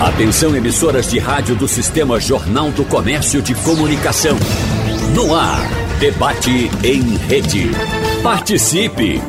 Atenção emissoras de rádio do Sistema Jornal do Comércio de Comunicação. No ar, debate em rede. Participe!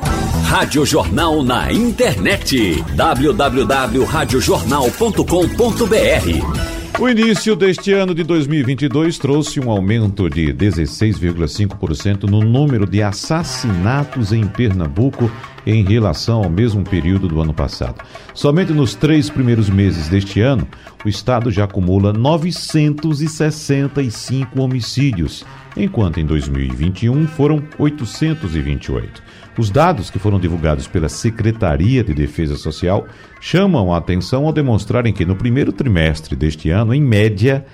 Rádio Jornal na internet. www.radiojornal.com.br O início deste ano de 2022 trouxe um aumento de 16,5% no número de assassinatos em Pernambuco em relação ao mesmo período do ano passado. Somente nos três primeiros meses deste ano, o estado já acumula 965 homicídios, enquanto em 2021 foram 828. Os dados que foram divulgados pela Secretaria de Defesa Social chamam a atenção ao demonstrarem que no primeiro trimestre deste ano, em média,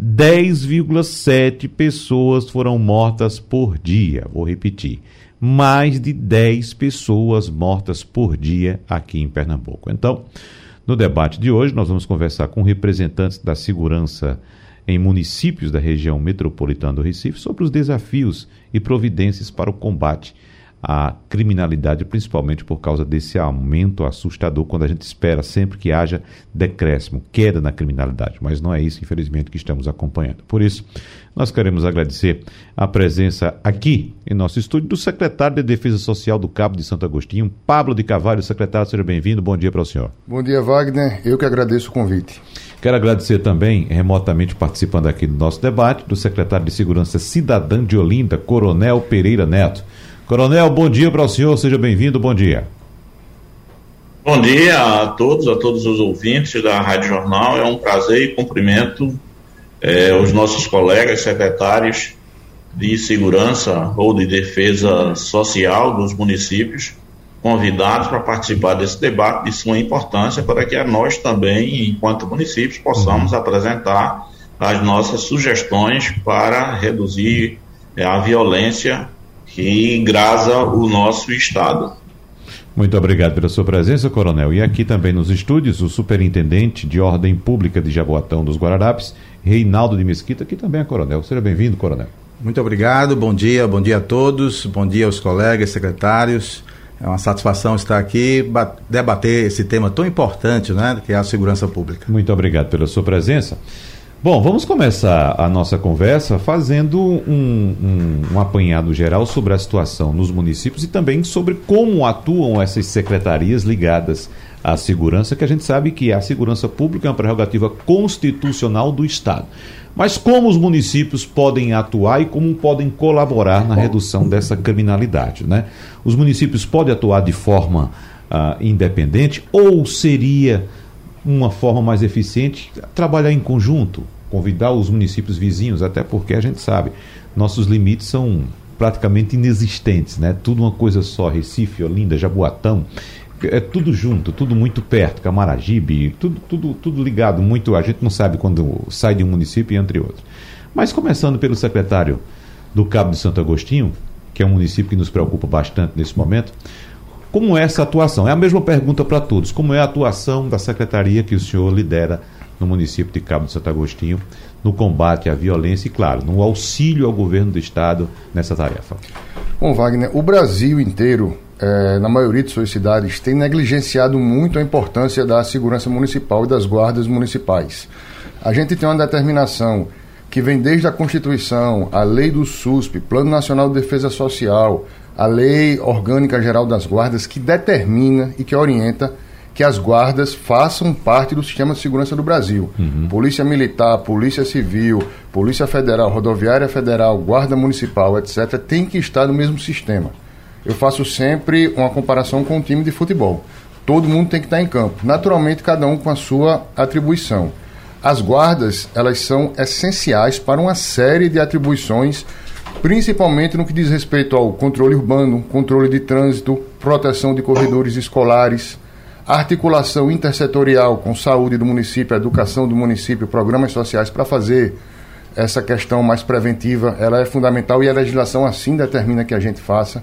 10,7 pessoas foram mortas por dia. Vou repetir mais de 10 pessoas mortas por dia aqui em Pernambuco. Então, no debate de hoje, nós vamos conversar com representantes da segurança em municípios da região metropolitana do Recife sobre os desafios e providências para o combate à criminalidade, principalmente por causa desse aumento assustador, quando a gente espera sempre que haja decréscimo, queda na criminalidade. Mas não é isso, infelizmente, que estamos acompanhando. Por isso, nós queremos agradecer a presença aqui em nosso estúdio do secretário de Defesa Social do Cabo de Santo Agostinho, Pablo de Carvalho. Secretário, seja bem-vindo. Bom dia para o senhor. Bom dia, Wagner. Eu que agradeço o convite. Quero agradecer também, remotamente participando aqui do nosso debate, do secretário de Segurança Cidadã de Olinda, Coronel Pereira Neto. Coronel, bom dia para o senhor, seja bem-vindo, bom dia. Bom dia a todos, a todos os ouvintes da Rádio Jornal. É um prazer e cumprimento é, os nossos colegas secretários de segurança ou de defesa social dos municípios convidados para participar desse debate de sua importância para que nós também, enquanto municípios, possamos apresentar as nossas sugestões para reduzir é, a violência que grasa o nosso Estado. Muito obrigado pela sua presença, Coronel. E aqui também nos estúdios, o Superintendente de Ordem Pública de Jaboatão dos Guararapes, Reinaldo de Mesquita, que também é Coronel. Seja bem-vindo, Coronel. Muito obrigado, bom dia, bom dia a todos, bom dia aos colegas, secretários. É uma satisfação estar aqui, debater esse tema tão importante, né, que é a segurança pública. Muito obrigado pela sua presença. Bom, vamos começar a nossa conversa fazendo um, um, um, apanhado geral sobre a situação nos municípios e também sobre como atuam essas secretarias ligadas à segurança, que a gente sabe que a segurança pública é uma prerrogativa constitucional do Estado. Mas como os municípios podem atuar e como podem colaborar na redução dessa criminalidade? Né? Os municípios podem atuar de forma uh, independente ou seria uma forma mais eficiente trabalhar em conjunto, convidar os municípios vizinhos, até porque a gente sabe, nossos limites são praticamente inexistentes, né? Tudo uma coisa só, Recife, Olinda, Jaboatão, é tudo junto, tudo muito perto, Camaragibe, tudo, tudo, tudo ligado, muito, a gente não sabe quando sai de um município e entre outros. Mas começando pelo secretário do Cabo de Santo Agostinho, que é um município que nos preocupa bastante nesse momento, como é essa atuação? É a mesma pergunta para todos. Como é a atuação da secretaria que o senhor lidera no município de Cabo de Santo Agostinho no combate à violência e, claro, no auxílio ao governo do Estado nessa tarefa? Bom, Wagner, o Brasil inteiro, é, na maioria de suas cidades, tem negligenciado muito a importância da segurança municipal e das guardas municipais. A gente tem uma determinação que vem desde a Constituição, a lei do SUSP, Plano Nacional de Defesa Social, a Lei Orgânica Geral das Guardas, que determina e que orienta que as guardas façam parte do sistema de segurança do Brasil. Uhum. Polícia Militar, Polícia Civil, Polícia Federal, Rodoviária Federal, Guarda Municipal, etc., tem que estar no mesmo sistema. Eu faço sempre uma comparação com um time de futebol. Todo mundo tem que estar em campo. Naturalmente, cada um com a sua atribuição. As guardas, elas são essenciais para uma série de atribuições principalmente no que diz respeito ao controle urbano, controle de trânsito, proteção de corredores escolares, articulação intersetorial com saúde do município, educação do município, programas sociais para fazer essa questão mais preventiva, ela é fundamental e a legislação assim determina que a gente faça.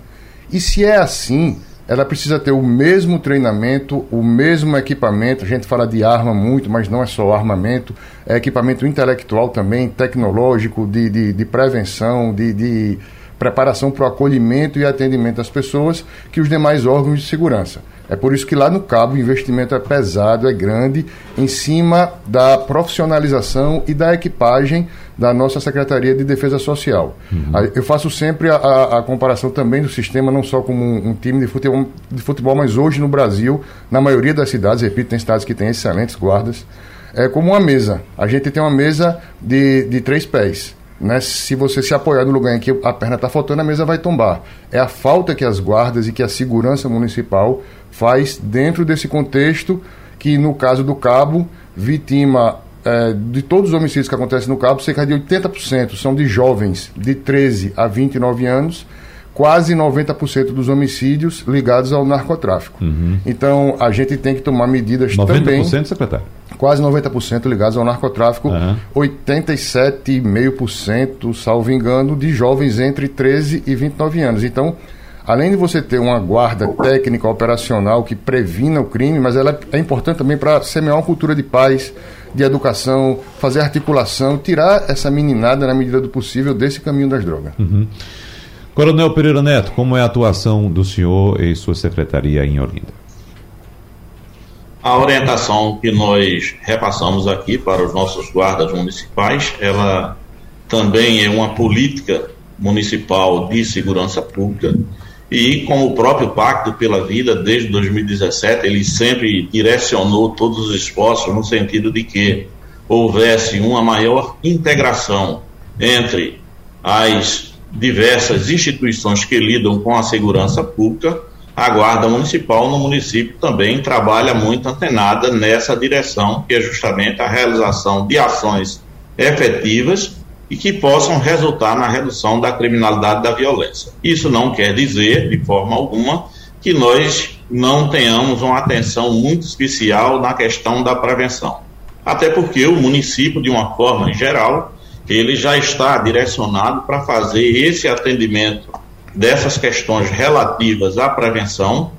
E se é assim, ela precisa ter o mesmo treinamento, o mesmo equipamento. A gente fala de arma muito, mas não é só armamento, é equipamento intelectual também, tecnológico, de, de, de prevenção, de, de preparação para o acolhimento e atendimento das pessoas que os demais órgãos de segurança. É por isso que lá no Cabo o investimento é pesado, é grande, em cima da profissionalização e da equipagem da nossa Secretaria de Defesa Social. Uhum. Eu faço sempre a, a, a, comparação também do sistema, não só como um, um time de futebol, de futebol, mas hoje no Brasil, na maioria das cidades, repito, tem cidades que têm excelentes guardas, é como uma mesa. A gente tem uma mesa de, de três pés. Né? Se você se apoiar no lugar em que a perna está faltando, a mesa vai tombar. É a falta que as guardas e que a segurança municipal faz dentro desse contexto que, no caso do Cabo, vitima é, de todos os homicídios que acontecem no Cabo, cerca de 80% são de jovens de 13 a 29 anos, quase 90% dos homicídios ligados ao narcotráfico. Uhum. Então, a gente tem que tomar medidas 90%, também... 90%, secretário? Quase 90% ligados ao narcotráfico, uhum. 87,5%, salvo engano, de jovens entre 13 e 29 anos. Então, além de você ter uma guarda técnica operacional que previna o crime, mas ela é importante também para semear uma cultura de paz, de educação, fazer articulação, tirar essa meninada, na medida do possível, desse caminho das drogas. Uhum. Coronel Pereira Neto, como é a atuação do senhor e sua secretaria em Olinda? A orientação que nós repassamos aqui para os nossos guardas municipais, ela também é uma política municipal de segurança pública e como o próprio Pacto pela Vida, desde 2017, ele sempre direcionou todos os esforços no sentido de que houvesse uma maior integração entre as diversas instituições que lidam com a segurança pública. A Guarda Municipal no município também trabalha muito antenada nessa direção, que é justamente a realização de ações efetivas e que possam resultar na redução da criminalidade da violência. Isso não quer dizer, de forma alguma, que nós não tenhamos uma atenção muito especial na questão da prevenção. Até porque o município, de uma forma geral, ele já está direcionado para fazer esse atendimento dessas questões relativas à prevenção,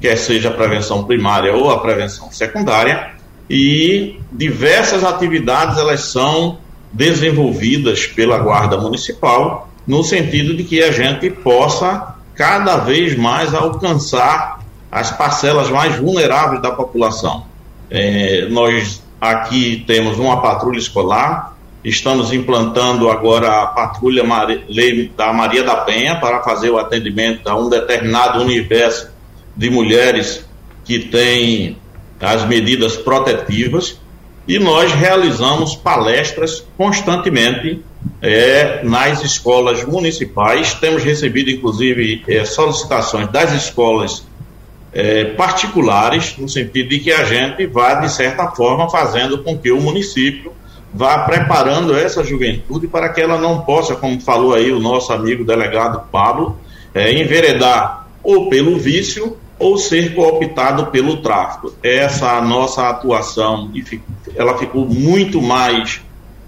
quer seja a prevenção primária ou a prevenção secundária, e diversas atividades elas são desenvolvidas pela Guarda Municipal, no sentido de que a gente possa cada vez mais alcançar as parcelas mais vulneráveis da população. É, nós aqui temos uma patrulha escolar, estamos implantando agora a patrulha da Maria da Penha para fazer o atendimento a um determinado universo de mulheres que têm as medidas protetivas e nós realizamos palestras constantemente é, nas escolas municipais. Temos recebido, inclusive, é, solicitações das escolas é, particulares, no sentido de que a gente vá, de certa forma, fazendo com que o município vá preparando essa juventude para que ela não possa, como falou aí o nosso amigo delegado Pablo, é, enveredar ou pelo vício ou ser cooptado pelo tráfico. Essa nossa atuação ela ficou muito mais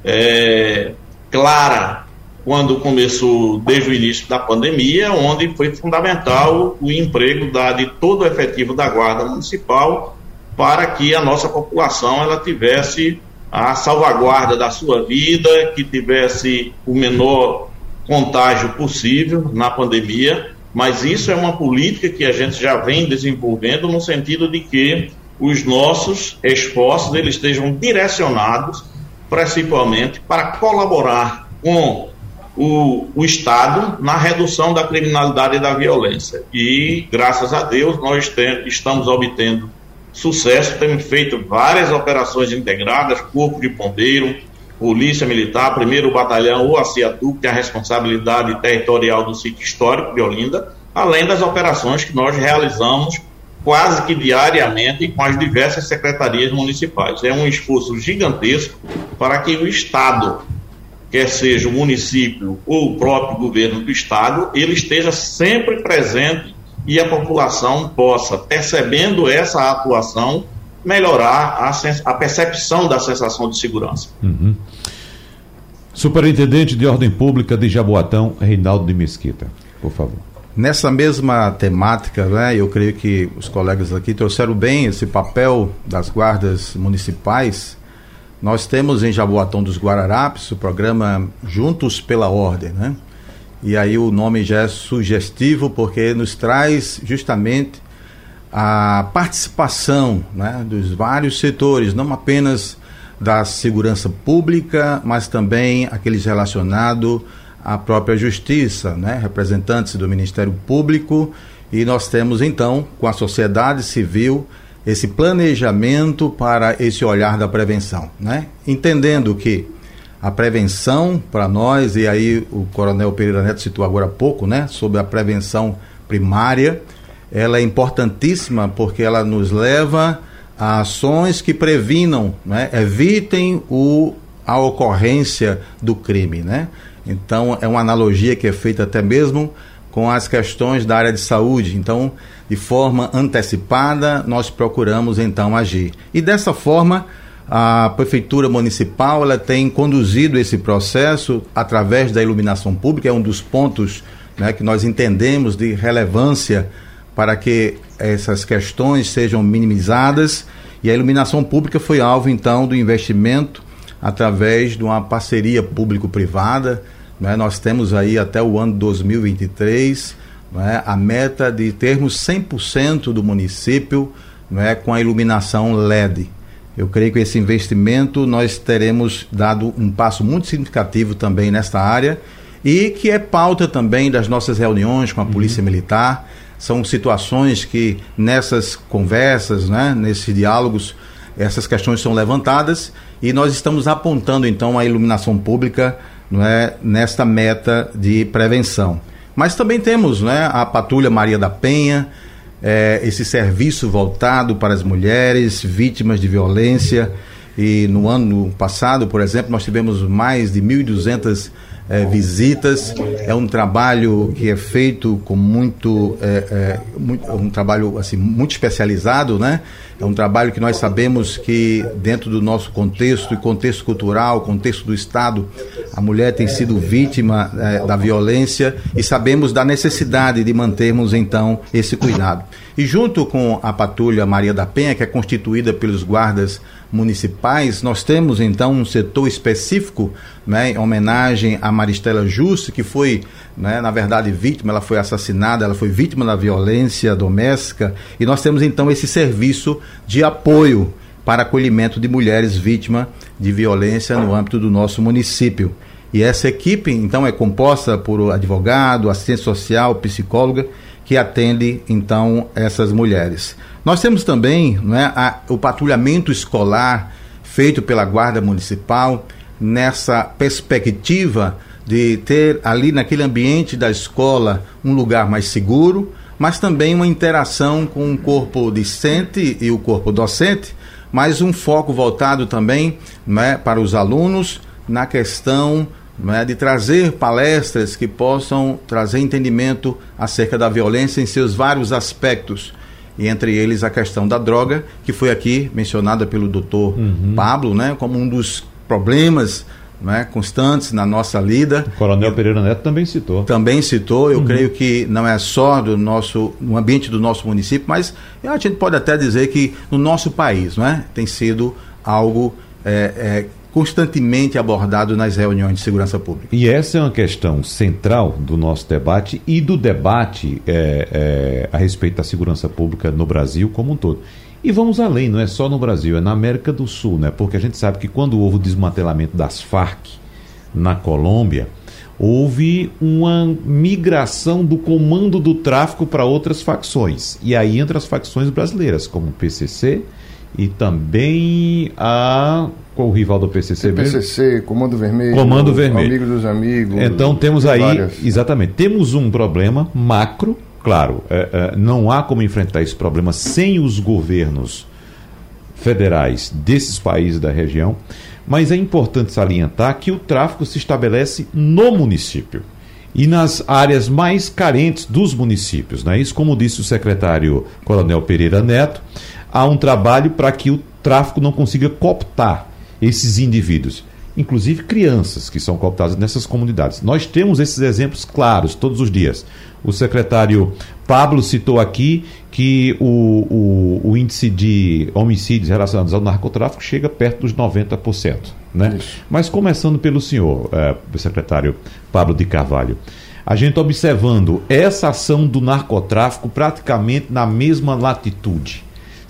é, clara quando começou desde o início da pandemia, onde foi fundamental o emprego da, de todo o efetivo da Guarda Municipal para que a nossa população ela tivesse a salvaguarda da sua vida, que tivesse o menor contágio possível na pandemia mas isso é uma política que a gente já vem desenvolvendo no sentido de que os nossos esforços eles estejam direcionados principalmente para colaborar com o, o, Estado na redução da criminalidade e da violência. E, graças a Deus, nós estamos obtendo sucesso, temos feito várias operações integradas, Corpo de Bombeiro, Polícia Militar, primeiro batalhão ou a CIATU, que tem a responsabilidade territorial do sítio histórico de Olinda, além das operações que nós realizamos quase que diariamente com as diversas secretarias municipais. É um esforço gigantesco para que o Estado, quer seja o município ou o próprio governo do Estado, ele esteja sempre presente e a população possa, percebendo essa atuação, melhorar a, a percepção da sensação de segurança. Uhum. Superintendente de Ordem Pública de Jaboatão, Reinaldo de Mesquita, por favor. Nessa mesma temática, né, eu creio que os colegas aqui trouxeram bem esse papel das guardas municipais. Nós temos em Jaboatão dos Guararapes o programa Juntos pela Ordem, né, E aí o nome já é sugestivo porque nos traz justamente a participação né, dos vários setores, não apenas da segurança pública, mas também aqueles relacionados à própria justiça, né, representantes do Ministério Público, e nós temos então com a sociedade civil esse planejamento para esse olhar da prevenção, né? entendendo que a prevenção para nós, e aí o Coronel Pereira Neto citou agora há pouco, né, sobre a prevenção primária, ela é importantíssima porque ela nos leva a ações que previnam, né, evitem o, a ocorrência do crime. Né? Então, é uma analogia que é feita até mesmo com as questões da área de saúde. Então, de forma antecipada, nós procuramos então agir. E dessa forma, a prefeitura municipal ela tem conduzido esse processo através da iluminação pública, é um dos pontos né, que nós entendemos de relevância para que essas questões sejam minimizadas. E a iluminação pública foi alvo então do investimento através de uma parceria público-privada. Né? Nós temos aí até o ano 2023 né, a meta de termos 100% do município né, com a iluminação LED. Eu creio que esse investimento nós teremos dado um passo muito significativo também nesta área e que é pauta também das nossas reuniões com a Polícia uhum. Militar. São situações que nessas conversas, né, nesses diálogos, essas questões são levantadas e nós estamos apontando então a iluminação pública não é, nesta meta de prevenção. Mas também temos né, a Patrulha Maria da Penha, é, esse serviço voltado para as mulheres vítimas de violência. E no ano passado, por exemplo, nós tivemos mais de 1.200 é, visitas. É um trabalho que é feito com muito, é, é, muito, um trabalho assim muito especializado, né? É um trabalho que nós sabemos que dentro do nosso contexto e contexto cultural, contexto do Estado, a mulher tem sido vítima é, da violência e sabemos da necessidade de mantermos então esse cuidado. E junto com a patrulha Maria da Penha, que é constituída pelos guardas municipais, nós temos então um setor específico, né, em homenagem a Maristela Justo, que foi, né, na verdade, vítima, ela foi assassinada, ela foi vítima da violência doméstica, e nós temos então esse serviço de apoio para acolhimento de mulheres vítimas de violência no âmbito do nosso município. E essa equipe, então, é composta por advogado, assistente social, psicóloga, que atende, então, essas mulheres. Nós temos também né, a, o patrulhamento escolar feito pela Guarda Municipal nessa perspectiva de ter ali naquele ambiente da escola um lugar mais seguro, mas também uma interação com o corpo discente e o corpo docente, mas um foco voltado também né, para os alunos na questão né, de trazer palestras que possam trazer entendimento acerca da violência em seus vários aspectos e entre eles a questão da droga, que foi aqui mencionada pelo doutor uhum. Pablo, né, como um dos problemas né, constantes na nossa lida. O Coronel Pereira Neto também citou. Também citou, eu uhum. creio que não é só do nosso, no ambiente do nosso município, mas a gente pode até dizer que no nosso país né, tem sido algo é, é, constantemente abordado nas reuniões de segurança pública. E essa é uma questão central do nosso debate e do debate é, é, a respeito da segurança pública no Brasil como um todo. E vamos além, não é só no Brasil, é na América do Sul, né? Porque a gente sabe que quando houve o desmantelamento das Farc na Colômbia, houve uma migração do comando do tráfico para outras facções. E aí entra as facções brasileiras, como o PCC e também a qual o rival do PCC? PCC, Comando Vermelho. Comando Vermelho. Amigo dos amigos. Então temos aí, várias. exatamente, temos um problema macro, claro, é, é, não há como enfrentar esse problema sem os governos federais desses países da região, mas é importante salientar que o tráfico se estabelece no município e nas áreas mais carentes dos municípios. Né? Isso, como disse o secretário Coronel Pereira Neto, há um trabalho para que o tráfico não consiga cooptar esses indivíduos, inclusive crianças que são cooptadas nessas comunidades. Nós temos esses exemplos claros todos os dias. O secretário Pablo citou aqui que o, o, o índice de homicídios relacionados ao narcotráfico chega perto dos 90%. Né? Mas começando pelo senhor, é, secretário Pablo de Carvalho. a gente observando essa ação do narcotráfico praticamente na mesma latitude.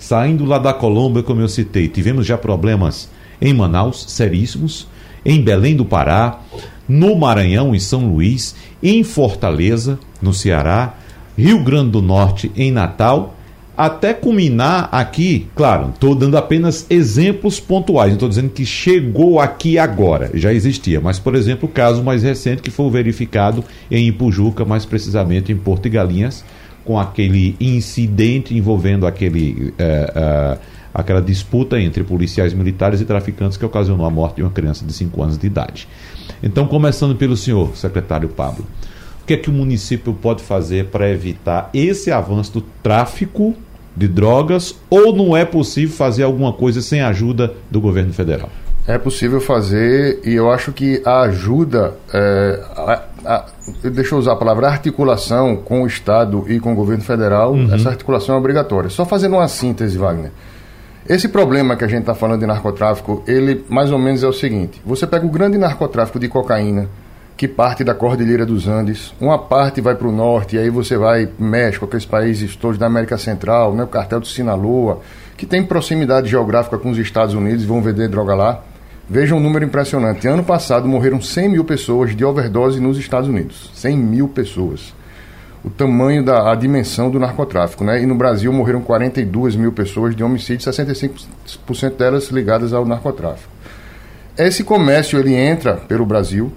Saindo lá da Colômbia, como eu citei, tivemos já problemas em Manaus, seríssimos, em Belém do Pará, no Maranhão, em São Luís, em Fortaleza, no Ceará, Rio Grande do Norte, em Natal, até culminar aqui, claro, estou dando apenas exemplos pontuais, não estou dizendo que chegou aqui agora, já existia, mas, por exemplo, o caso mais recente que foi verificado em Ipujuca, mais precisamente em Porto e Galinhas, com aquele incidente envolvendo aquele. É, é, aquela disputa entre policiais militares e traficantes que ocasionou a morte de uma criança de 5 anos de idade. Então, começando pelo senhor, secretário Pablo, o que é que o município pode fazer para evitar esse avanço do tráfico de drogas ou não é possível fazer alguma coisa sem a ajuda do governo federal? É possível fazer e eu acho que a ajuda, é, a, deixa eu usar a palavra articulação com o Estado e com o governo federal, uhum. essa articulação é obrigatória. Só fazendo uma síntese, Wagner. Esse problema que a gente está falando de narcotráfico, ele mais ou menos é o seguinte: você pega o grande narcotráfico de cocaína, que parte da Cordilheira dos Andes, uma parte vai para o norte, e aí você vai México, aqueles países todos da América Central, né, o cartel do Sinaloa, que tem proximidade geográfica com os Estados Unidos vão vender droga lá. Veja um número impressionante. Ano passado morreram 100 mil pessoas de overdose nos Estados Unidos. 100 mil pessoas. O tamanho da a dimensão do narcotráfico, né? E no Brasil morreram 42 mil pessoas de homicídio, 65% delas ligadas ao narcotráfico. Esse comércio ele entra pelo Brasil,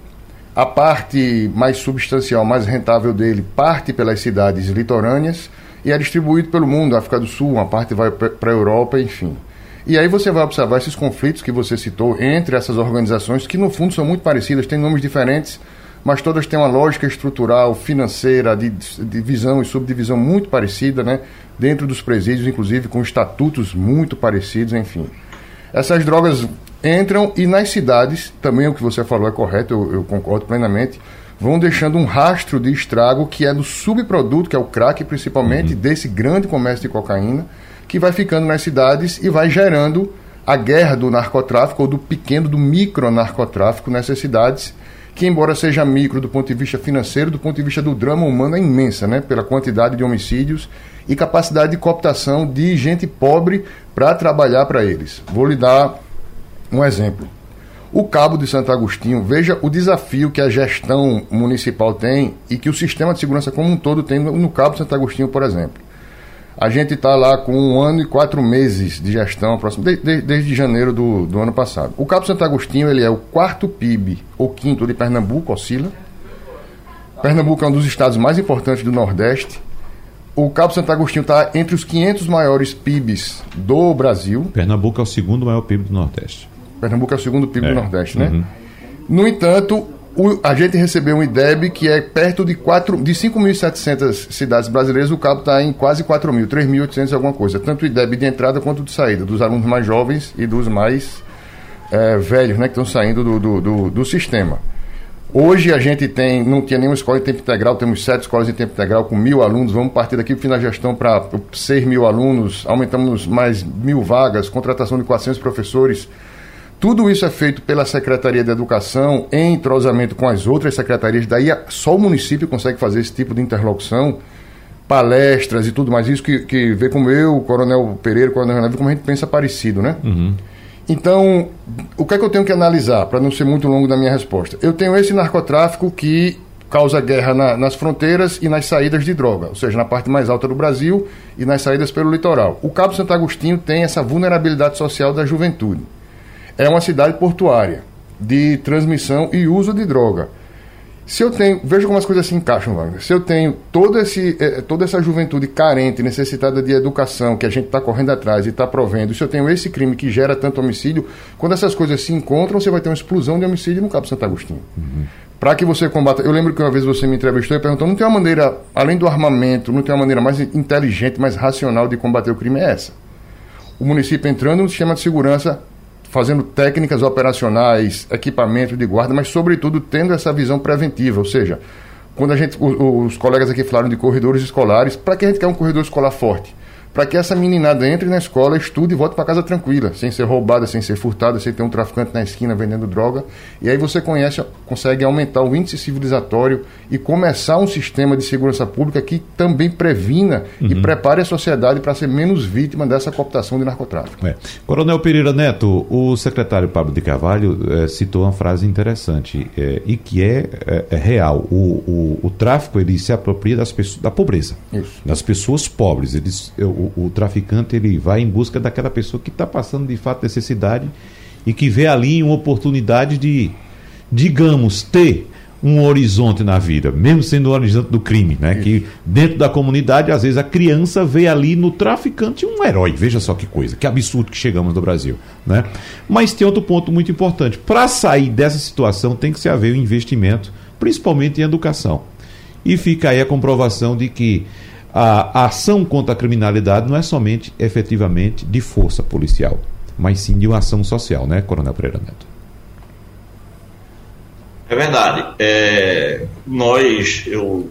a parte mais substancial, mais rentável dele, parte pelas cidades litorâneas e é distribuído pelo mundo, África do Sul, uma parte vai para a Europa, enfim. E aí você vai observar esses conflitos que você citou entre essas organizações, que no fundo são muito parecidas, têm nomes diferentes, mas todas têm uma lógica estrutural, financeira, de divisão e subdivisão muito parecida, né? Dentro dos presídios, inclusive com estatutos muito parecidos, enfim. Essas drogas entram e nas cidades, também o que você falou é correto, eu, eu, concordo plenamente, vão deixando um rastro de estrago que é do subproduto, que é o crack principalmente, uhum. desse grande comércio de cocaína, que vai ficando nas cidades e vai gerando a guerra do narcotráfico ou do pequeno, do micro narcotráfico nessas cidades, que embora seja micro do ponto de vista financeiro, do ponto de vista do drama humano é imensa, né? Pela quantidade de homicídios e capacidade de cooptação de gente pobre para trabalhar para eles. Vou lhe dar um exemplo. O Cabo de Santo Agostinho, veja o desafio que a gestão municipal tem e que o sistema de segurança como um todo tem no Cabo de Santo Agostinho, por exemplo. A gente está lá com um ano e quatro meses de gestão, desde, desde janeiro do, do ano passado. O Cabo de Santo Agostinho ele é o quarto PIB, ou quinto de Pernambuco, oscila. Pernambuco é um dos estados mais importantes do Nordeste. O Cabo Santo Agostinho está entre os 500 maiores PIBs do Brasil. Pernambuco é o segundo maior PIB do Nordeste. Pernambuco é o segundo PIB é. do Nordeste, né? Uhum. No entanto, o, a gente recebeu um IDEB que é perto de, de 5.700 cidades brasileiras, o cabo está em quase 4.000, 3.800 alguma coisa. Tanto o IDEB de entrada quanto de saída, dos alunos mais jovens e dos mais é, velhos, né, que estão saindo do, do, do, do, sistema. Hoje a gente tem, não tinha nenhuma escola em tempo integral, temos sete escolas em tempo integral com mil alunos, vamos partir daqui para o fim da gestão para 6 mil alunos, aumentamos mais mil vagas, contratação de 400 professores, tudo isso é feito pela Secretaria de Educação em entrosamento com as outras secretarias, daí só o município consegue fazer esse tipo de interlocução, palestras e tudo mais, isso que, que vê como eu, o Coronel Pereira, o Coronel Renato, como a gente pensa parecido, né? Uhum. Então, o que é que eu tenho que analisar, para não ser muito longo da minha resposta? Eu tenho esse narcotráfico que causa guerra na, nas fronteiras e nas saídas de droga, ou seja, na parte mais alta do Brasil e nas saídas pelo litoral. O Cabo Santo Agostinho tem essa vulnerabilidade social da juventude é uma cidade portuária de transmissão e uso de droga. Se eu tenho, veja como as coisas se encaixam, Wagner. Se eu tenho todo esse, eh, toda essa juventude carente, necessitada de educação, que a gente está correndo atrás e está provendo, se eu tenho esse crime que gera tanto homicídio, quando essas coisas se encontram, você vai ter uma explosão de homicídio no Cabo Santo Agostinho. Uhum. Para que você combata. Eu lembro que uma vez você me entrevistou e perguntou: não tem uma maneira, além do armamento, não tem uma maneira mais inteligente, mais racional de combater o crime? É essa. O município entrando no sistema de segurança fazendo técnicas operacionais, equipamento de guarda, mas sobretudo tendo essa visão preventiva, ou seja, quando a gente, os, os colegas aqui falaram de corredores escolares, para que a gente quer um corredor escolar forte? Para que essa meninada entre na escola, estude e volte para casa tranquila, sem ser roubada, sem ser furtada, sem ter um traficante na esquina vendendo droga. E aí você conhece, consegue aumentar o índice civilizatório e começar um sistema de segurança pública que também previna uhum. e prepare a sociedade para ser menos vítima dessa cooptação de narcotráfico. É. Coronel Pereira Neto, o secretário Pablo de Carvalho é, citou uma frase interessante é, e que é, é real. O, o, o, tráfico ele se apropria das pessoas, da pobreza, Isso. das pessoas pobres. Eles, o, o traficante ele vai em busca daquela pessoa que está passando de fato necessidade e que vê ali uma oportunidade de, digamos, ter um horizonte na vida, mesmo sendo o horizonte do crime, né? Isso. Que dentro da comunidade, às vezes, a criança vê ali no traficante um herói. Veja só que coisa, que absurdo que chegamos no Brasil, né? Mas tem outro ponto muito importante. Para sair dessa situação, tem que se haver um investimento, principalmente em educação. E fica aí a comprovação de que a, a ação contra a criminalidade não é somente, efetivamente, de força policial, mas sim de uma ação social, né, Coronel Pereira Neto? É verdade. É, nós, eu,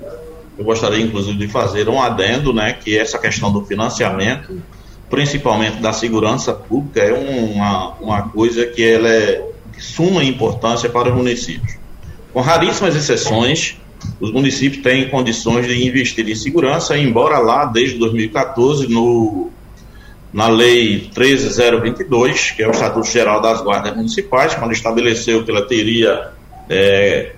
eu gostaria inclusive de fazer um adendo, né, que essa questão do financiamento, principalmente da segurança pública, é uma, uma coisa que ela é de suma importância para os municípios. Com raríssimas exceções, os municípios têm condições de investir em segurança, embora lá, desde 2014, no, na Lei 13022, que é o Estatuto Geral das Guardas Municipais, quando estabeleceu que ela teria é,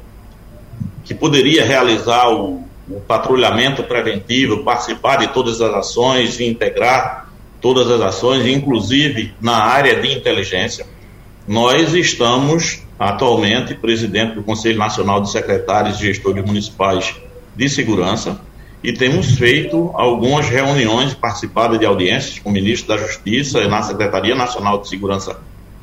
que poderia realizar o, o, patrulhamento preventivo, participar de todas as ações integrar todas as ações, inclusive na área de inteligência. Nós estamos atualmente presidente do Conselho Nacional de Secretários e Gestores Municipais de Segurança e temos feito algumas reuniões, participado de audiências com o ministro da Justiça e na Secretaria Nacional de Segurança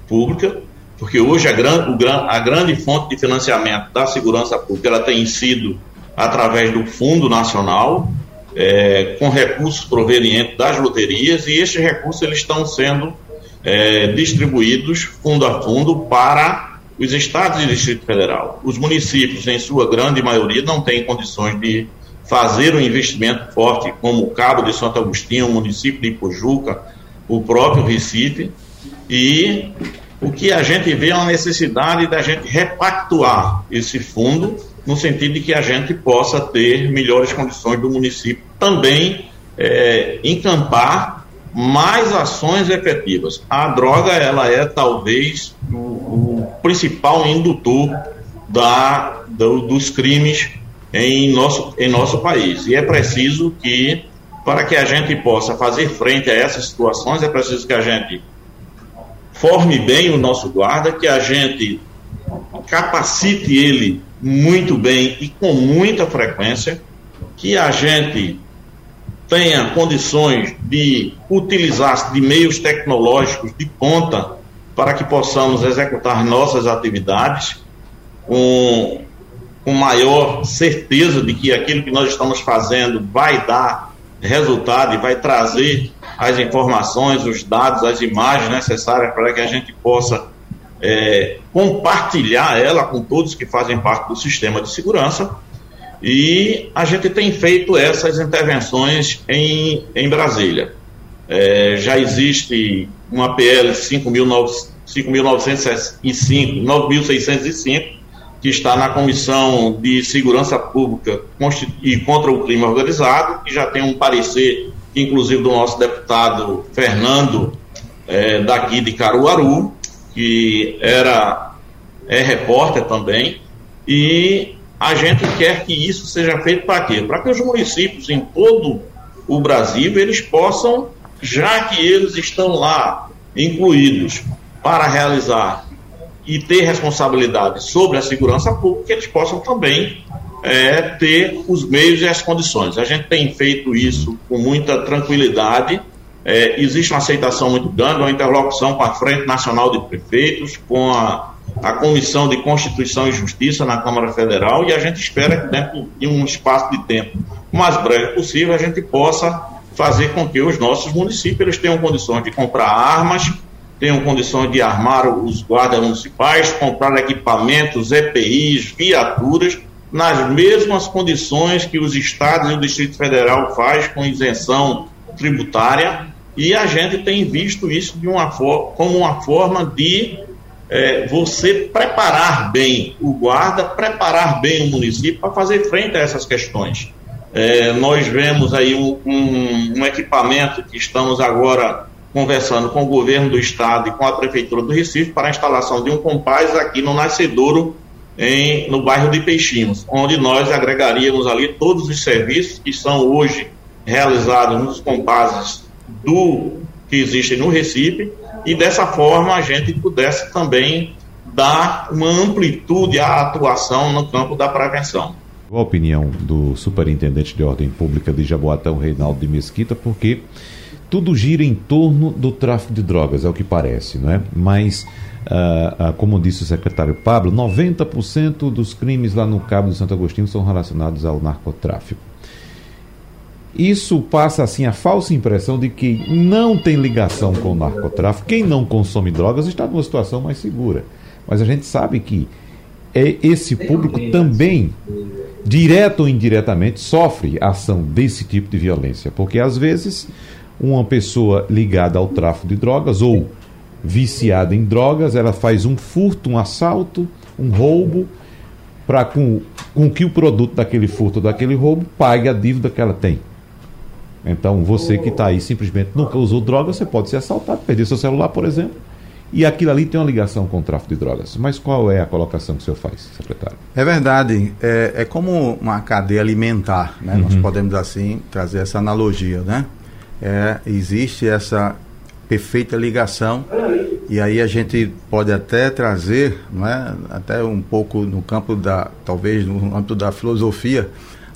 Pública porque hoje a, gran, a grande fonte de financiamento da segurança pública ela tem sido através do Fundo Nacional, é, com recursos provenientes das loterias, e estes recursos eles estão sendo é, distribuídos fundo a fundo para os estados e Distrito Federal. Os municípios, em sua grande maioria, não têm condições de fazer um investimento forte, como o Cabo de Santo Agostinho, o município de Ipojuca, o próprio Recife, e o que a gente vê é uma necessidade da gente repactuar esse fundo, no sentido de que a gente possa ter melhores condições do município também é, encampar mais ações efetivas. A droga ela é talvez o, o principal indutor da, do, dos crimes em nosso, em nosso país. E é preciso que, para que a gente possa fazer frente a essas situações, é preciso que a gente forme bem o nosso guarda, que a gente capacite ele muito bem e com muita frequência, que a gente tenha condições de utilizar de meios tecnológicos de ponta para que possamos executar nossas atividades com, com maior certeza de que aquilo que nós estamos fazendo vai dar resultado e vai trazer as informações, os dados, as imagens necessárias para que a gente possa é, compartilhar ela com todos que fazem parte do sistema de segurança. E a gente tem feito essas intervenções em, em Brasília. É, já existe uma PL 5.905, 9.605, que está na Comissão de Segurança Pública e contra o Crime Organizado, que já tem um parecer inclusive do nosso deputado Fernando, é, daqui de Caruaru, que era é repórter também, e a gente quer que isso seja feito para quê? Para que os municípios em todo o Brasil eles possam, já que eles estão lá incluídos para realizar e ter responsabilidade sobre a segurança pública, eles possam também é, ter os meios e as condições. A gente tem feito isso com muita tranquilidade. É, existe uma aceitação muito grande, uma interlocução com a Frente Nacional de Prefeitos, com a, a Comissão de Constituição e Justiça na Câmara Federal, e a gente espera que dentro de um espaço de tempo mais breve possível a gente possa fazer com que os nossos municípios tenham condições de comprar armas, tenham condições de armar os guardas municipais, comprar equipamentos, EPIs, viaturas, nas mesmas condições que os estados e o Distrito Federal faz com isenção tributária. E a gente tem visto isso de uma como uma forma de é, você preparar bem o guarda, preparar bem o município para fazer frente a essas questões. É, nós vemos aí um, um, um, equipamento que estamos agora conversando com o governo do estado e com a prefeitura do Recife para a instalação de um compás aqui no Nascedouro, em, no bairro de Peixinhos, onde nós agregaríamos ali todos os serviços que são hoje realizados nos compases do que existem no Recife e dessa forma a gente pudesse também dar uma amplitude à atuação no campo da prevenção. A opinião do superintendente de ordem pública de Jaboatão, Reinaldo de Mesquita, porque tudo gira em torno do tráfico de drogas, é o que parece, não é? Mas, uh, uh, como disse o secretário Pablo, 90% dos crimes lá no Cabo de Santo Agostinho são relacionados ao narcotráfico. Isso passa assim a falsa impressão de que não tem ligação com o narcotráfico. Quem não consome drogas está numa situação mais segura. Mas a gente sabe que é esse público também, direto ou indiretamente, sofre ação desse tipo de violência. Porque às vezes uma pessoa ligada ao tráfico de drogas ou viciada em drogas, ela faz um furto, um assalto, um roubo, para com, com que o produto daquele furto, daquele roubo, pague a dívida que ela tem. Então, você que está aí simplesmente nunca usou droga, você pode ser assaltado, perder seu celular, por exemplo, e aquilo ali tem uma ligação com o tráfico de drogas. Mas qual é a colocação que o senhor faz, secretário? É verdade. É, é como uma cadeia alimentar, né? Uhum. Nós podemos, assim, trazer essa analogia, né? É, existe essa perfeita ligação e aí a gente pode até trazer, não é? até um pouco no campo da, talvez no âmbito da filosofia,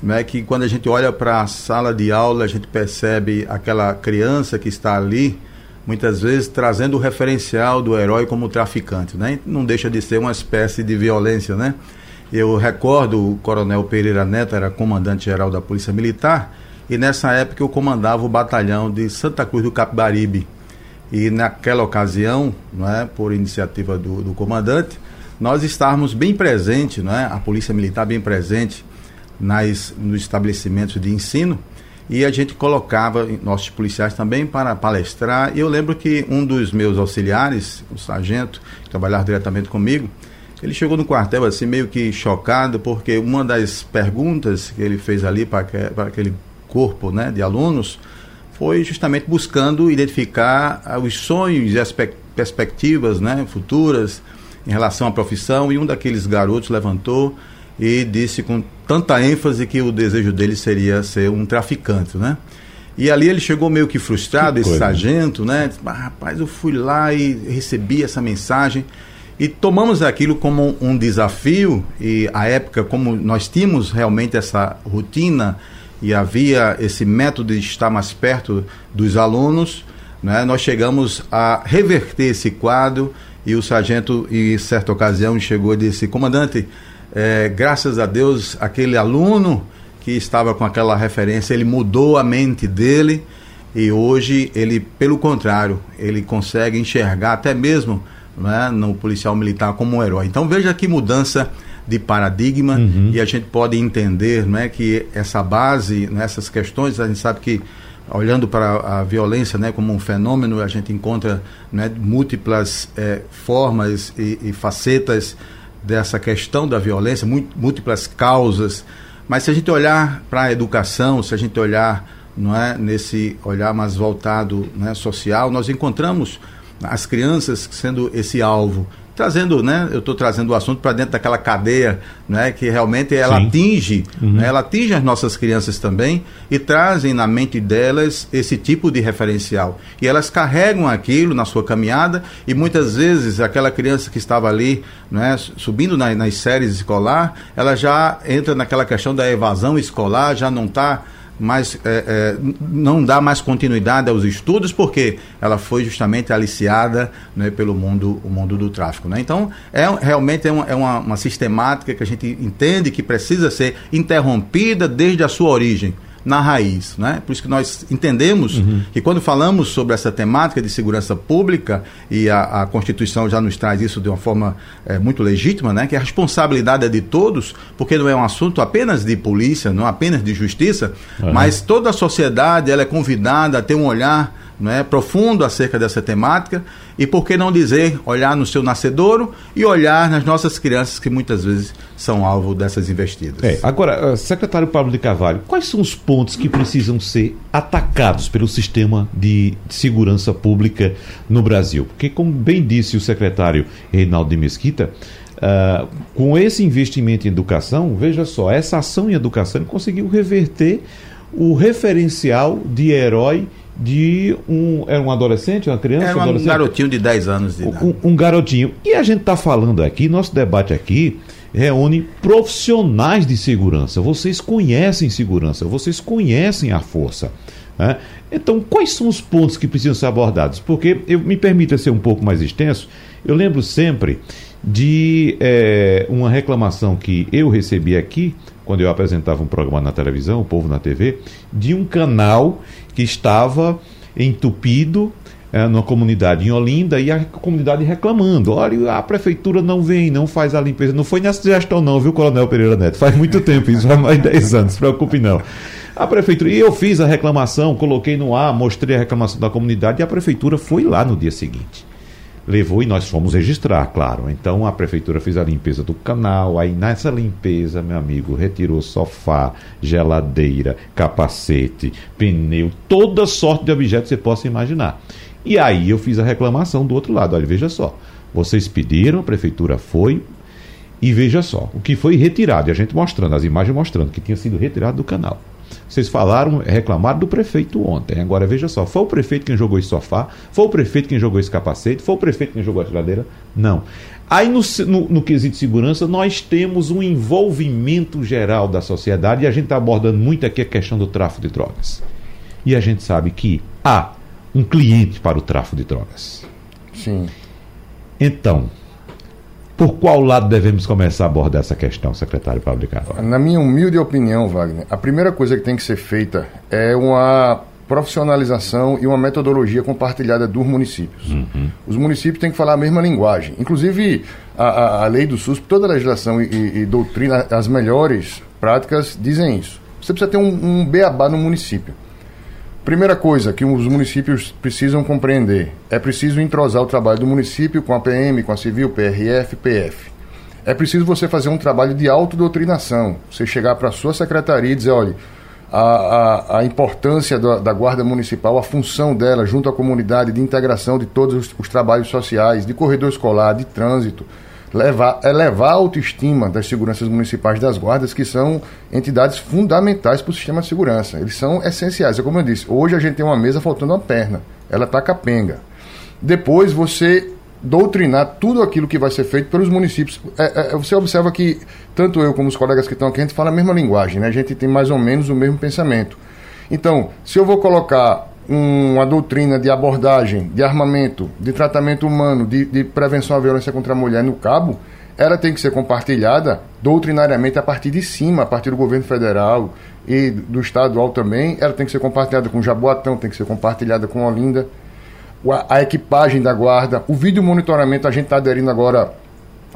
né, que quando a gente olha para a sala de aula, a gente percebe aquela criança que está ali, muitas vezes trazendo o referencial do herói como traficante. Né? Não deixa de ser uma espécie de violência. Né? Eu recordo o coronel Pereira Neto, era comandante-geral da Polícia Militar, e nessa época eu comandava o batalhão de Santa Cruz do Capibaribe. E naquela ocasião, não é, por iniciativa do, do comandante, nós estávamos bem presentes, não é, a Polícia Militar bem presente, nas, nos estabelecimentos de ensino e a gente colocava nossos policiais também para palestrar. E eu lembro que um dos meus auxiliares, o sargento, que trabalhava diretamente comigo, ele chegou no quartel assim meio que chocado, porque uma das perguntas que ele fez ali para, para aquele corpo né, de alunos foi justamente buscando identificar os sonhos e as perspectivas né, futuras em relação à profissão. E um daqueles garotos levantou e disse com tanta ênfase que o desejo dele seria ser um traficante, né? E ali ele chegou meio que frustrado, que esse coisa. sargento, né? Disse, ah, rapaz, eu fui lá e recebi essa mensagem e tomamos aquilo como um desafio e a época como nós tínhamos realmente essa rotina e havia esse método de estar mais perto dos alunos, né? Nós chegamos a reverter esse quadro e o sargento em certa ocasião chegou e disse: "Comandante, é, graças a Deus, aquele aluno que estava com aquela referência, ele mudou a mente dele e hoje ele, pelo contrário, ele consegue enxergar até mesmo né, no policial militar como um herói. Então veja que mudança de paradigma uhum. e a gente pode entender né, que essa base, nessas questões, a gente sabe que olhando para a violência né, como um fenômeno, a gente encontra né, múltiplas é, formas e, e facetas dessa questão da violência, múltiplas causas, mas se a gente olhar para a educação, se a gente olhar não é, nesse olhar mais voltado né, social, nós encontramos as crianças sendo esse alvo trazendo, né? Eu estou trazendo o assunto para dentro daquela cadeia, né? Que realmente ela Sim. atinge, uhum. né, ela atinge as nossas crianças também e trazem na mente delas esse tipo de referencial. E elas carregam aquilo na sua caminhada e muitas vezes aquela criança que estava ali, né? Subindo na, nas séries escolar, ela já entra naquela questão da evasão escolar, já não está mais é, é, não dá mais continuidade aos estudos porque ela foi justamente aliciada né, pelo mundo o mundo do tráfico né? então é realmente é, é uma, uma, sistemática que a gente entende que precisa ser interrompida desde a sua origem na raiz. Né? Por isso que nós entendemos uhum. que quando falamos sobre essa temática de segurança pública, e a, a Constituição já nos traz isso de uma forma é, muito legítima, né? que a responsabilidade é de todos, porque não é um assunto apenas de polícia, não apenas de justiça, uhum. mas toda a sociedade ela é convidada a ter um olhar né, profundo acerca dessa temática e por que não dizer olhar no seu nascedouro e olhar nas nossas crianças que muitas vezes são alvo dessas investidas. É, agora, eh, secretário Pablo de Carvalho, quais são os pontos que precisam ser atacados pelo sistema de segurança pública no Brasil? Porque, como bem disse o secretário Reinaldo de Mesquita, Uh, com esse investimento em educação, veja só, essa ação em educação conseguiu reverter o referencial de herói de um. Era um adolescente, uma criança? Era um, um garotinho de 10 anos de idade. Um, um garotinho. E a gente está falando aqui, nosso debate aqui reúne profissionais de segurança. Vocês conhecem segurança, vocês conhecem a força. Né? Então, quais são os pontos que precisam ser abordados? Porque, eu, me permita ser um pouco mais extenso, eu lembro sempre de é, uma reclamação que eu recebi aqui, quando eu apresentava um programa na televisão, o Povo na TV, de um canal que estava entupido é, numa comunidade em Olinda e a comunidade reclamando: olha, a prefeitura não vem, não faz a limpeza. Não foi nessa gestão, não, viu, Coronel Pereira Neto? Faz muito tempo, isso faz mais de 10 anos, não se preocupe não. A prefeitura, e eu fiz a reclamação, coloquei no ar, mostrei a reclamação da comunidade e a prefeitura foi lá no dia seguinte levou e nós fomos registrar, claro. Então a prefeitura fez a limpeza do canal, aí nessa limpeza, meu amigo, retirou sofá, geladeira, capacete, pneu, toda sorte de objetos que você possa imaginar. E aí eu fiz a reclamação do outro lado. Olha, veja só, vocês pediram, a prefeitura foi, e veja só, o que foi retirado, e a gente mostrando, as imagens mostrando que tinha sido retirado do canal. Vocês falaram, reclamaram do prefeito ontem. Agora veja só, foi o prefeito quem jogou esse sofá? Foi o prefeito quem jogou esse capacete? Foi o prefeito quem jogou a geladeira? Não. Aí no, no, no quesito de segurança, nós temos um envolvimento geral da sociedade e a gente está abordando muito aqui a questão do tráfico de drogas. E a gente sabe que há um cliente para o tráfico de drogas. Sim. Então, por qual lado devemos começar a abordar essa questão, secretário Pablo Carvalho? Na minha humilde opinião, Wagner, a primeira coisa que tem que ser feita é uma profissionalização e uma metodologia compartilhada dos municípios. Uhum. Os municípios têm que falar a mesma linguagem. Inclusive, a, a, a lei do SUS, toda a legislação e, e, e, doutrina, as melhores práticas dizem isso. Você precisa ter um, um beabá no município. Primeira coisa que os municípios precisam compreender: é preciso entrosar o trabalho do município com a PM, com a Civil, PRF, PF. É preciso você fazer um trabalho de autodoutrinação. Você chegar para a sua secretaria e dizer: olha, a, a, a importância da, da, Guarda Municipal, a função dela junto à comunidade, de integração de todos os, os trabalhos sociais, de corredor escolar, de trânsito levar, elevar a autoestima das seguranças municipais das guardas, que são entidades fundamentais para o sistema de segurança. Eles são essenciais. É como eu disse, hoje a gente tem uma mesa faltando uma perna. Ela está capenga. Depois você doutrinar tudo aquilo que vai ser feito pelos municípios. É, é, você observa que tanto eu como os colegas que estão aqui, a gente fala a mesma linguagem, né? a gente tem mais ou menos o mesmo pensamento. Então, se eu vou colocar uma doutrina de abordagem, de armamento, de tratamento humano, de, de, prevenção à violência contra a mulher no cabo, ela tem que ser compartilhada doutrinariamente a partir de cima, a partir do governo federal e do estadual também. Ela tem que ser compartilhada com Jaboatão, tem que ser compartilhada com Olinda. A, a equipagem da guarda, o vídeo monitoramento, a gente está aderindo agora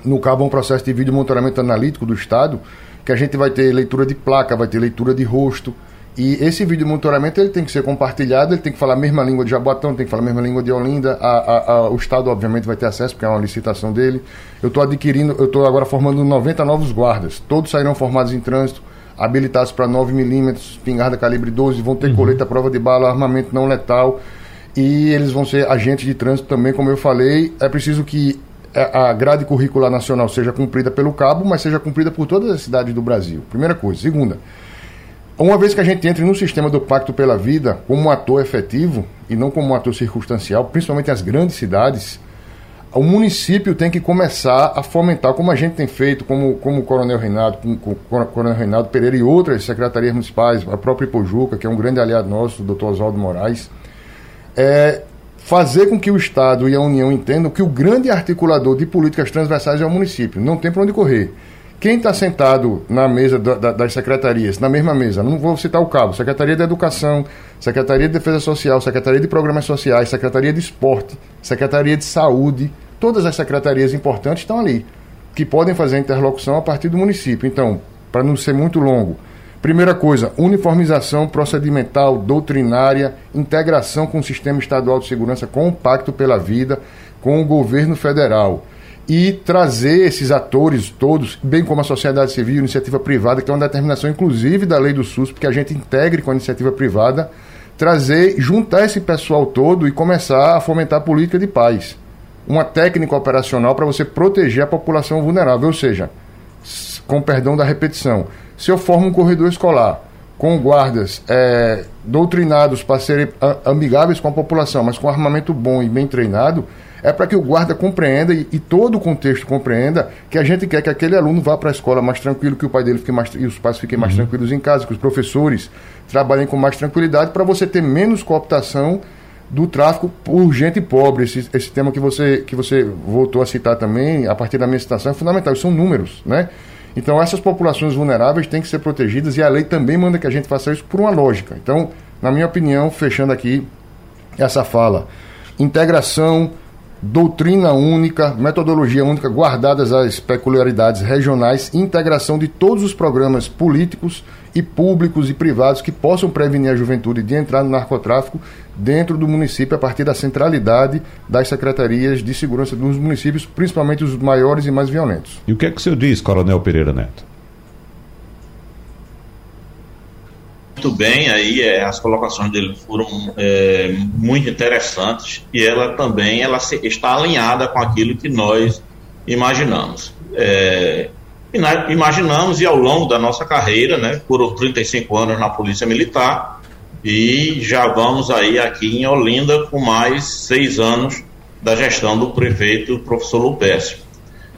no cabo a um processo de vídeo monitoramento analítico do Estado, que a gente vai ter leitura de placa, vai ter leitura de rosto, e esse vídeo de monitoramento ele tem que ser compartilhado, ele tem que falar a mesma língua de Jaboatão, tem que falar a mesma língua de Olinda. A, a, a, o Estado, obviamente, vai ter acesso, porque é uma licitação dele. Eu estou adquirindo, eu estou agora formando 90 novos guardas. Todos sairão formados em trânsito, habilitados para 9 milímetros, espingarda calibre 12, vão ter uhum. coleta, prova de bala, armamento não letal. E eles vão ser agentes de trânsito também, como eu falei. É preciso que a grade curricular nacional seja cumprida pelo Cabo, mas seja cumprida por todas as cidades do Brasil. Primeira coisa. Segunda uma vez que a gente entre no sistema do Pacto pela Vida como um ator efetivo e não como um ator circunstancial, principalmente as grandes cidades, o município tem que começar a fomentar, como a gente tem feito, como, como o Coronel Reinaldo, com, com Coronel Reinaldo Pereira e outras secretarias municipais, a própria Ipojuca, que é um grande aliado nosso, o doutor Oswaldo Moraes, é fazer com que o Estado e a União entendam que o grande articulador de políticas transversais é o município, não tem para onde correr Quem está sentado na mesa da, da, das secretarias, na mesma mesa, não vou citar o cabo, Secretaria de Educação, Secretaria de Defesa Social, Secretaria de Programas Sociais, Secretaria de Esporte, Secretaria de Saúde, todas as secretarias importantes estão ali, que podem fazer interlocução a partir do município. Então, para não ser muito longo, primeira coisa, uniformização procedimental, doutrinária, integração com o Sistema Estadual de Segurança, com o Pacto pela Vida, com o governo federal e trazer esses atores todos, bem como a sociedade civil e a iniciativa privada, que é uma determinação inclusive da lei do SUS, porque a gente integre com a iniciativa privada, trazer, juntar esse pessoal todo e começar a fomentar a política de paz. Uma técnica operacional para você proteger a população vulnerável, ou seja, com perdão da repetição, se eu formo um corredor escolar com guardas é, doutrinados para serem amigáveis com a população, mas com armamento bom e bem treinado, é para que o guarda compreenda e, e, todo o contexto compreenda que a gente quer que aquele aluno vá para a escola mais tranquilo, que o pai dele fique mais e os pais fiquem mais uhum. tranquilos em casa, que os professores trabalhem com mais tranquilidade para você ter menos cooptação do tráfico por gente pobre. Esse, esse tema que você, que você voltou a citar também, a partir da minha citação, é fundamental. São números, né? Então, essas populações vulneráveis têm que ser protegidas e a lei também manda que a gente faça isso por uma lógica. Então, na minha opinião, fechando aqui essa fala, integração doutrina única, metodologia única, guardadas as peculiaridades regionais, integração de todos os programas políticos e públicos e privados que possam prevenir a juventude de entrar no narcotráfico dentro do município a partir da centralidade das secretarias de segurança dos municípios, principalmente os maiores e mais violentos. E o que é que o senhor diz, Coronel Pereira Neto? Muito bem aí, é, as colocações dele foram é, muito interessantes e ela também ela se, está alinhada com aquilo que nós imaginamos. É, imaginamos e ao longo da nossa carreira, né, por 35 anos na Polícia Militar e já vamos aí aqui em Olinda com mais seis anos da gestão do prefeito professor Lupécio.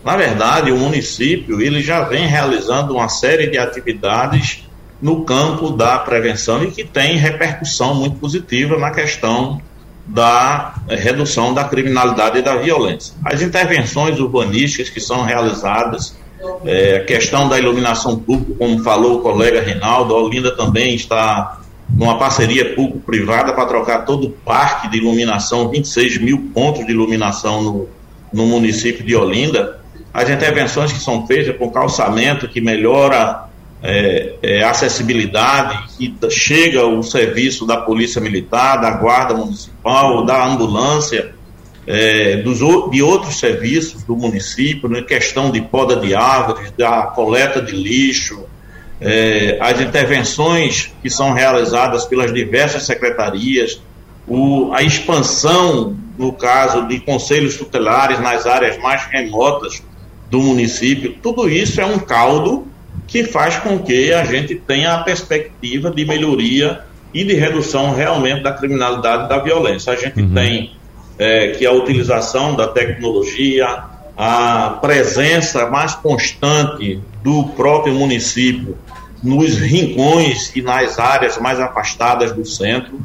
Na verdade, o município ele já vem realizando uma série de atividades no campo da prevenção e que tem repercussão muito positiva na questão da eh, redução da criminalidade e da violência. As intervenções urbanísticas que são realizadas, é, a questão da iluminação pública, como falou o colega Reinaldo, a Olinda também está numa parceria público-privada para trocar todo o parque de iluminação, 26 mil pontos de iluminação no, no município de Olinda. As intervenções que são feitas com calçamento que melhora é, é, acessibilidade, que chega o serviço da Polícia Militar, da Guarda Municipal, da ambulância, é, dos, de outros serviços do município, né, questão de poda de árvores, da coleta de lixo, é, as intervenções que são realizadas pelas diversas secretarias, o, a expansão, no caso de conselhos tutelares nas áreas mais remotas do município, tudo isso é um caldo que faz com que a gente tenha a perspectiva de melhoria e de redução realmente da criminalidade e da violência. A gente uhum. tem é, que a utilização da tecnologia, a presença mais constante do próprio município nos rincões e nas áreas mais afastadas do centro.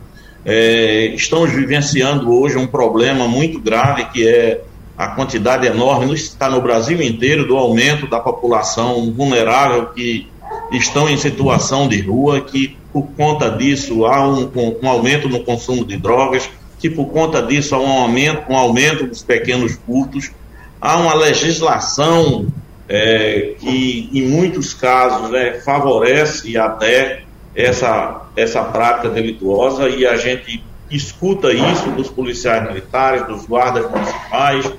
É, estamos vivenciando hoje um problema muito grave que é a quantidade enorme, está no Brasil inteiro, do aumento da população vulnerável que estão em situação de rua, que por conta disso há um, um aumento no consumo de drogas, que por conta disso há um aumento, um aumento dos pequenos furtos, há uma legislação é, que em muitos casos é, favorece até essa, essa prática delituosa e a gente escuta isso dos policiais militares, dos guardas municipais,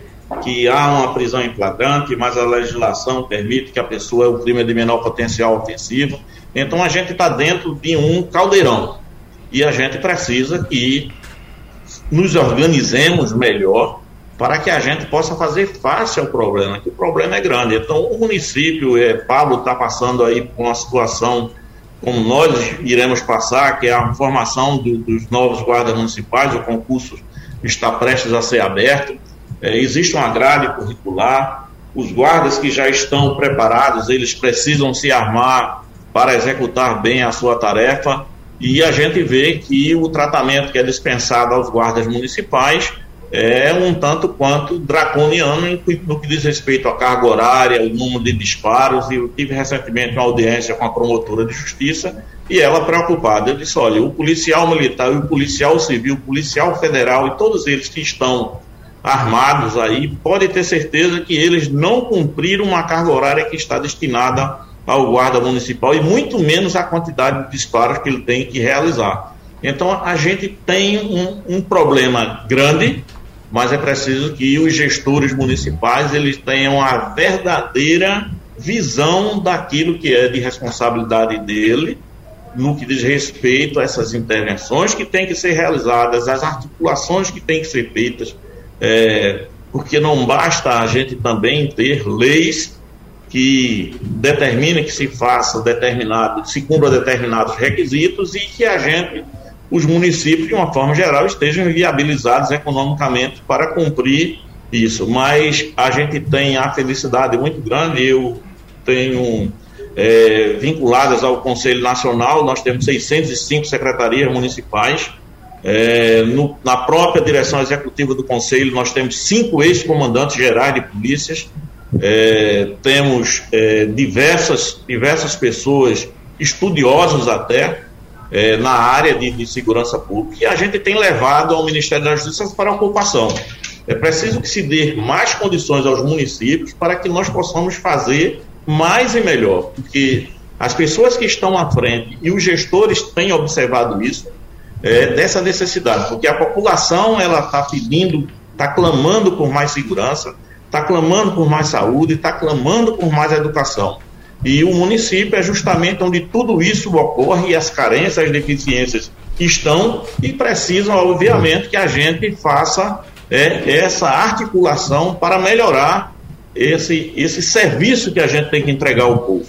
que há uma prisão em flagrante, mas a legislação permite que a pessoa, o crime é de menor potencial ofensivo. Então a gente está dentro de um caldeirão e a gente precisa que nos organizemos melhor para que a gente possa fazer face ao problema, que o problema é grande. Então o município, é, Pablo está passando aí por uma situação como nós iremos passar, que é a formação do, dos novos guardas municipais, o concurso está prestes a ser aberto é, existe uma grade curricular, os guardas que já estão preparados, eles precisam se armar para executar bem a sua tarefa e a gente vê que o tratamento que é dispensado aos guardas municipais é um tanto quanto draconiano no que diz respeito à carga horária, o número de disparos. Eu tive recentemente uma audiência com a promotora de justiça e ela preocupada. Eu disse: olha, o policial militar, o policial civil, o policial federal e todos eles que estão armados aí, pode ter certeza que eles não cumpriram uma carga horária que está destinada ao guarda municipal e muito menos a quantidade de disparos que ele tem que realizar. Então a gente tem um, um problema grande mas é preciso que os gestores municipais eles tenham a verdadeira visão daquilo que é de responsabilidade dele no que diz respeito a essas intervenções que têm que ser realizadas, as articulações que têm que ser feitas, é, porque não basta a gente também ter leis que determinem que se faça determinado, se cumpra determinados requisitos e que a gente os municípios, de uma forma geral, estejam viabilizados economicamente para cumprir isso. Mas a gente tem a felicidade muito grande, eu tenho é, vinculadas ao Conselho Nacional, nós temos 605 secretarias municipais. É, no, na própria direção executiva do Conselho, nós temos cinco ex-comandantes gerais de polícias, é, temos é, diversas, diversas pessoas, estudiosos até, é, na área de, de, segurança pública e a gente tem levado ao Ministério da Justiça para ocupação. É preciso que se dê mais condições aos municípios para que nós possamos fazer mais e melhor, porque as pessoas que estão à frente e os gestores têm observado isso, é, dessa necessidade, porque a população ela está pedindo, está clamando por mais segurança, está clamando por mais saúde, está clamando por mais educação. E o município é justamente onde tudo isso ocorre e as carências, as deficiências estão e precisam, obviamente, que a gente faça é, essa articulação para melhorar esse, esse serviço que a gente tem que entregar ao povo.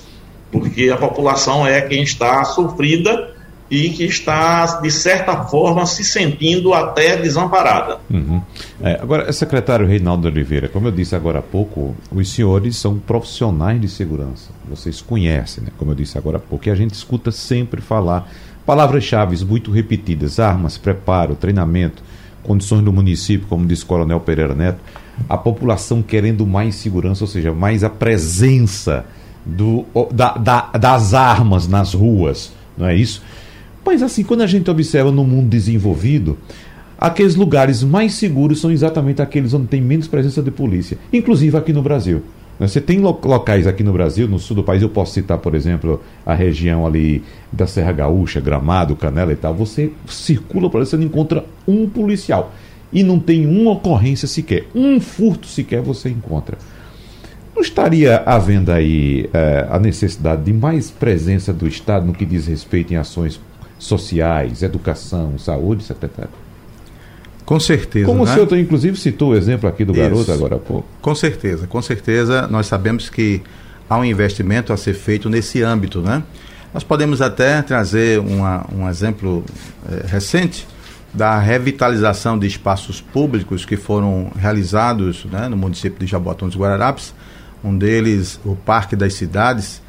Porque a população é quem está sofrida e que está, de certa forma, se sentindo até desamparada. Uhum. É, agora, secretário Reinaldo Oliveira, como eu disse agora há pouco, os senhores são profissionais de segurança. Vocês conhecem, né? como eu disse agora há pouco, e a gente escuta sempre falar palavras-chave muito repetidas: armas, preparo, treinamento, condições do município, como disse o Coronel Pereira Neto, a população querendo mais segurança, ou seja, mais a presença do, da, da, das armas nas ruas, não é isso? Mas assim, quando a gente observa no mundo desenvolvido, aqueles lugares mais seguros são exatamente aqueles onde tem menos presença de polícia, inclusive aqui no Brasil. Né, você tem locais aqui no Brasil, no sul do país, eu posso citar, por exemplo, a região ali da Serra Gaúcha, Gramado, Canela e tal. Você circula por aí, você não encontra um policial. E não tem uma ocorrência sequer. Um furto sequer você encontra. Não estaria havendo aí é, a necessidade de mais presença do Estado no que diz respeito em ações sociais, educação, saúde, secretário? Com certeza. Como né? o senhor, inclusive, citou o exemplo aqui do Isso. garoto agora há pouco. Com certeza, com certeza. Nós sabemos que há um investimento a ser feito nesse âmbito, né? Nós podemos até trazer uma, um exemplo é, recente da revitalização de espaços públicos que foram realizados né, no município de Jabotão dos Guararapes, um deles o Parque das Cidades,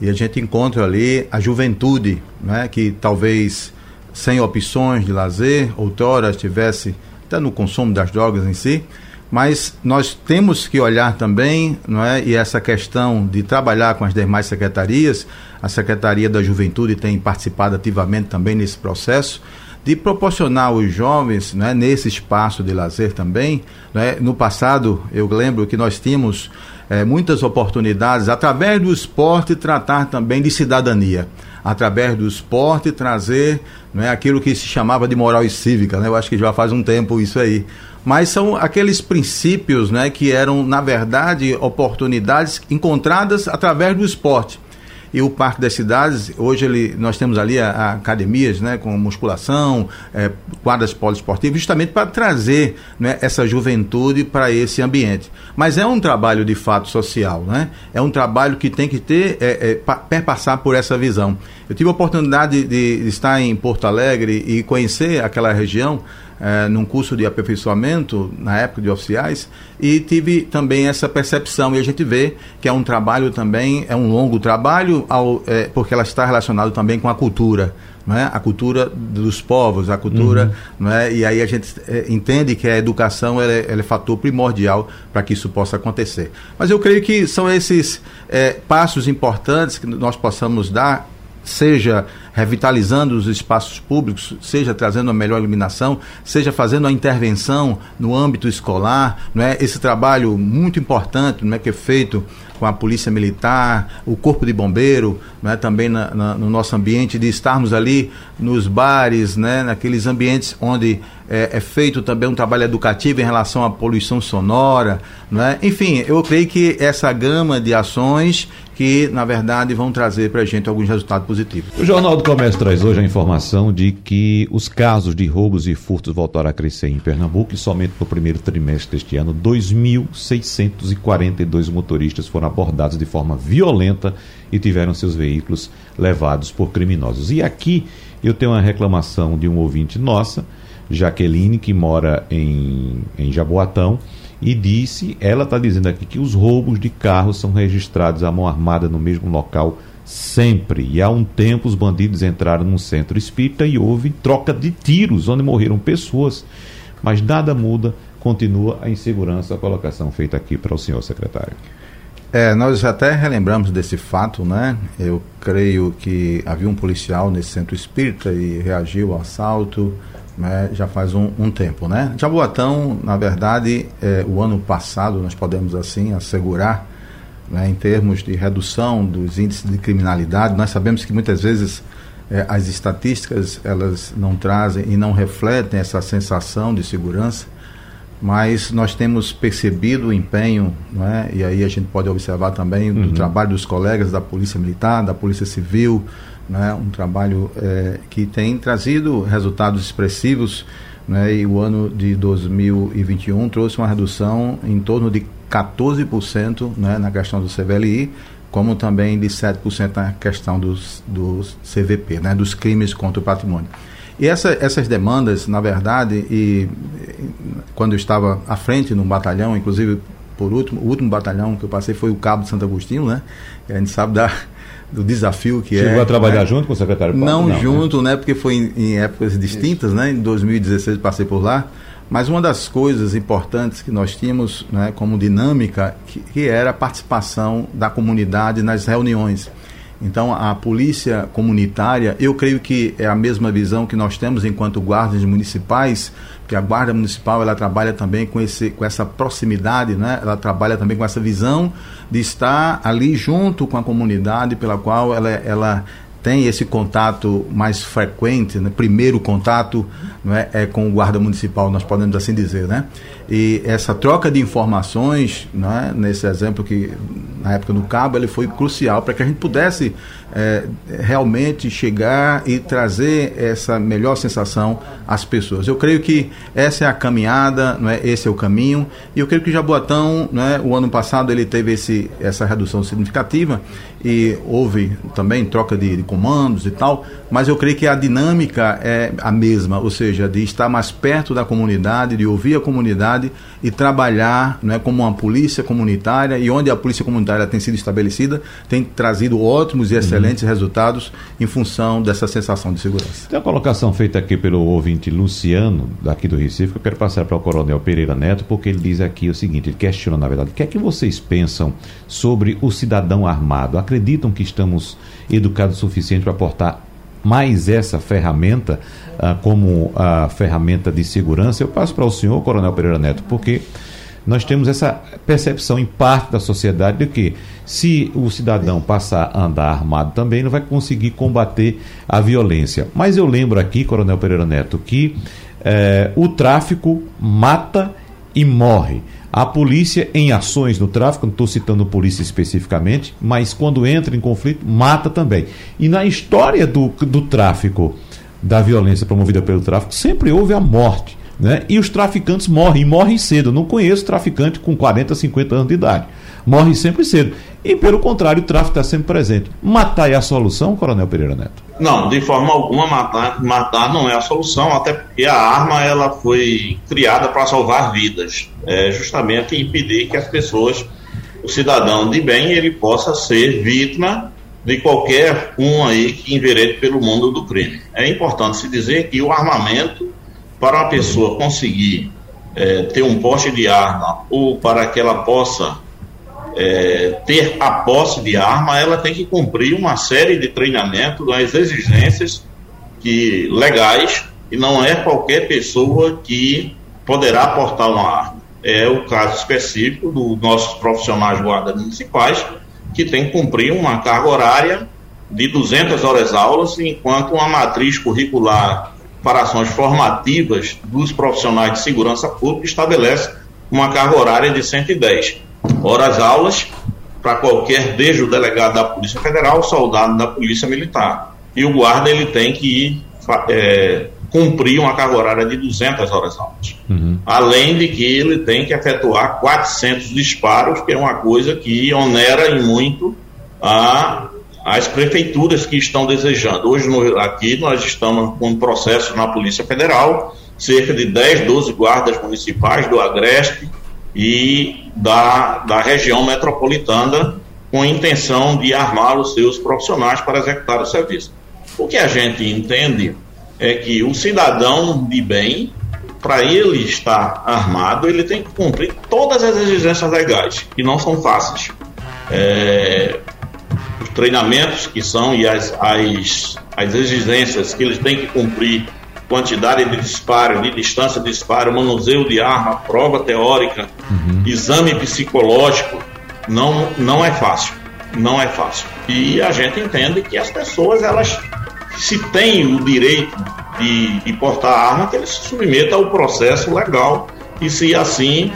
e a gente encontra ali a juventude, né, que talvez sem opções de lazer, outrora estivesse até no consumo das drogas em si, mas nós temos que olhar também, não é? E essa questão de trabalhar com as demais secretarias, a Secretaria da Juventude tem participado ativamente também nesse processo de proporcionar aos jovens, né, nesse espaço de lazer também. Né? No passado, eu lembro que nós tínhamos é, muitas oportunidades, através do esporte, tratar também de cidadania. Através do esporte, trazer é aquilo que se chamava de moral e cívica. Né? Eu acho que já faz um tempo isso aí. Mas são aqueles princípios né, que eram, na verdade, oportunidades encontradas através do esporte e o Parque das Cidades, hoje ele, nós temos ali a, a academias né, com musculação, é, quadras poliesportivas, justamente para trazer né, essa juventude para esse ambiente. Mas é um trabalho de fato social, né? é um trabalho que tem que ter, é, é, perpassar por essa visão. Eu tive a oportunidade de, de estar em Porto Alegre e conhecer aquela região é, num curso de aperfeiçoamento, na época de oficiais, e tive também essa percepção. E a gente vê que é um trabalho também, é um longo trabalho, ao, é, porque ela está relacionada também com a cultura. Né? a cultura dos povos, a cultura, uhum. né? e aí a gente é, entende que a educação ela é, ela é fator primordial para que isso possa acontecer. Mas eu creio que são esses é, passos importantes que nós possamos dar seja revitalizando os espaços públicos, seja trazendo uma melhor iluminação, seja fazendo a intervenção no âmbito escolar, não é? Esse trabalho muito importante, não é que é feito com a polícia militar, o corpo de bombeiro, não é? também na, na, no nosso ambiente de estarmos ali nos bares, né? naqueles ambientes onde é, é, feito também um trabalho educativo em relação à poluição sonora, não é? Enfim, eu creio que essa gama de ações que, na verdade, vão trazer para a gente alguns resultados positivos. O Jornal do Comércio traz hoje a informação de que os casos de roubos e furtos voltaram a crescer em Pernambuco e somente no primeiro trimestre deste ano, 2.642 motoristas foram abordados de forma violenta e tiveram seus veículos levados por criminosos. E aqui eu tenho uma reclamação de um ouvinte nossa, Jaqueline, que mora em, em Jaboatão e disse, ela está dizendo aqui que os roubos de carros são registrados à mão armada no mesmo local sempre. E há um tempo os bandidos entraram num centro espírita e houve troca de tiros, onde morreram pessoas. Mas nada muda, continua a insegurança. A colocação feita aqui para o senhor secretário. É, nós até relembramos desse fato, né? Eu creio que havia um policial nesse centro espírita e reagiu ao assalto né, já faz um, um, tempo. Né? Jaboatão, na verdade, é, o ano passado, nós podemos assim assegurar, né, em termos de redução dos índices de criminalidade, nós sabemos que muitas vezes é, as estatísticas elas não trazem e não refletem essa sensação de segurança, mas nós temos percebido o empenho, né, e aí a gente pode observar também uhum. do trabalho dos colegas da Polícia Militar, da Polícia Civil, né, um trabalho é, que tem trazido resultados expressivos. Né, e o ano de 2021 trouxe uma redução em torno de 14% né, na questão do CVLI, como também de 7% na questão dos, dos CVP, né, dos crimes contra o patrimônio. E essa, essas demandas, na verdade, e, quando eu estava à frente no batalhão, inclusive por último, o último batalhão que eu passei foi o Cabo de Santo Agostinho, né? A gente sabe da, do desafio que Chegou é. Chegou a trabalhar né? junto com o secretário Paulo? Não, não né? junto, né? Porque foi em, em épocas distintas, Isso. né? Em 2016 passei por lá. Mas uma das coisas importantes que nós tínhamos né, como dinâmica, que, que era a participação da comunidade nas reuniões. Então, a polícia comunitária, eu creio que é a mesma visão que nós temos enquanto guardas municipais, que a guarda municipal ela trabalha também com, esse, com essa proximidade, né? ela trabalha também com essa visão de estar ali junto com a comunidade pela qual ela, ela tem esse contato mais frequente, né? primeiro contato é, é, com o guarda municipal, nós podemos assim dizer, né? E essa troca de informações, né? nesse exemplo que na época do Cabo, ele foi crucial para que a gente pudesse é, realmente chegar e trazer essa melhor sensação às pessoas. Eu creio que essa é a caminhada, não é? esse é o caminho, e eu creio que Jaboatão, não é? o ano passado, ele teve esse, essa redução significativa e houve também troca de, de comandos e tal, mas eu creio que a dinâmica é a mesma, ou seja, de estar mais perto da comunidade, de ouvir a comunidade e trabalhar não é, como uma polícia comunitária, e onde a polícia comunitária tem sido estabelecida, tem trazido ótimos e uhum. Excelentes resultados em função dessa sensação de segurança. Tem uma colocação feita aqui pelo ouvinte Luciano, daqui do Recife, que eu quero passar para o Coronel Pereira Neto, porque ele diz aqui o seguinte, ele questiona, na verdade, o que é que vocês pensam sobre o cidadão armado? Acreditam que estamos educados o suficiente para portar mais essa ferramenta ah, como a ferramenta de segurança, eu passo para o senhor, Coronel Pereira Neto, porque nós temos essa percepção em parte da sociedade de que se o cidadão passar a andar armado também, não vai conseguir combater a violência. Mas eu lembro aqui, Coronel Pereira Neto, que eh, o tráfico mata e morre. A polícia em ações no tráfico, não estou citando polícia especificamente, mas quando entra em conflito, mata também. E na história do, do tráfico, da violência promovida pelo tráfico, sempre houve a morte. Né? E os traficantes morrem, morrem cedo. Eu não conheço traficante com 40, 50 anos de idade. morre sempre cedo. E, pelo contrário, o tráfico está sempre presente. Matar é a solução, Coronel Pereira Neto? Não, de forma alguma matar, matar não é a solução, até porque a arma ela foi criada para salvar vidas, é justamente impedir que as pessoas, o cidadão de bem, ele possa ser vítima de qualquer um aí que enverede pelo mundo do crime. É importante se dizer que o armamento, para uma pessoa conseguir é, ter um poste de arma ou para que ela possa é, ter a posse de arma, ela tem que cumprir uma série de treinamentos, as exigências que, legais, e não é qualquer pessoa que poderá portar uma arma. É o caso específico dos nossos profissionais guardas municipais, que tem que cumprir uma carga horária de 200 horas aulas, enquanto uma matriz curricular para ações formativas dos profissionais de segurança pública estabelece uma carga horária de 110 horas aulas para qualquer, desde o delegado da Polícia Federal, soldado da Polícia Militar. E o guarda ele tem que ir, é, cumprir uma carga horária de 200 horas aulas. Uhum. Além de que ele tem que efetuar 400 disparos, que é uma coisa que onera em muito a, as prefeituras que estão desejando. Hoje no, aqui nós estamos com um processo na Polícia Federal, cerca de 10, 12 guardas municipais do Agreste, e da, da região metropolitana com a intenção de armar os seus profissionais para executar o serviço. O que a gente entende é que o cidadão de bem, para ele estar armado, ele tem que cumprir todas as exigências legais, que não são fáceis. É, os treinamentos que são e as, as, as exigências que eles têm que cumprir quantidade de disparo, de distância de disparo, manuseio de arma, prova teórica, uhum. exame psicológico, não, não é fácil. Não é fácil. E a gente entende que as pessoas, elas, se têm o direito de, de portar arma, que eles se submetam ao processo legal e se assim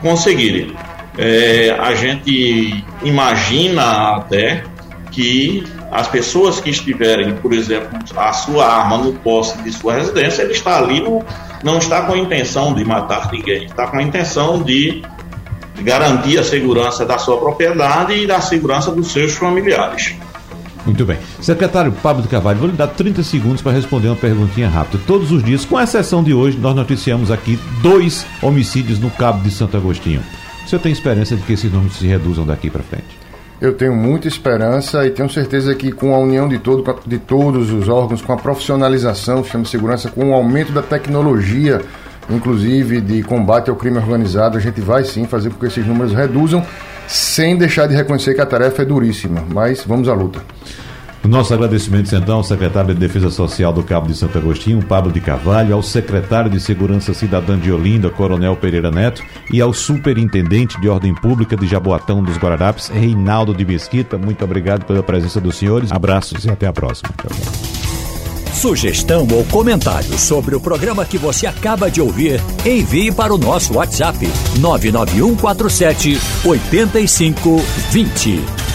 conseguirem. É, a gente imagina até que as pessoas que estiverem, por exemplo, a sua arma no posse de sua residência, ele está ali, no, não está com a intenção de matar ninguém, está com a intenção de garantir a segurança da sua propriedade e da segurança dos seus familiares. Muito bem. Secretário Pablo de Carvalho, vou lhe dar 30 segundos para responder uma perguntinha rápida. Todos os dias, com exceção de hoje, nós noticiamos aqui dois homicídios no Cabo de Santo Agostinho. O senhor tem esperança de que esses números se reduzam daqui para frente? Eu tenho muita esperança e tenho certeza que com a união de, todo, de todos os órgãos, com a profissionalização do sistema de segurança, com o aumento da tecnologia, inclusive de combate ao crime organizado, a gente vai sim fazer com que esses números reduzam, sem deixar de reconhecer que a tarefa é duríssima. Mas vamos à luta. Nossos agradecimentos então ao secretário de Defesa Social do Cabo de Santo Agostinho, Pablo de Carvalho, ao secretário de Segurança Cidadã de Olinda, Coronel Pereira Neto, e ao superintendente de Ordem Pública de Jaboatão dos Guararapes, Reinaldo de Mesquita. Muito obrigado pela presença dos senhores. Abraços e até a próxima. Sugestão ou comentário sobre o programa que você acaba de ouvir, envie para o nosso WhatsApp 99147 8520.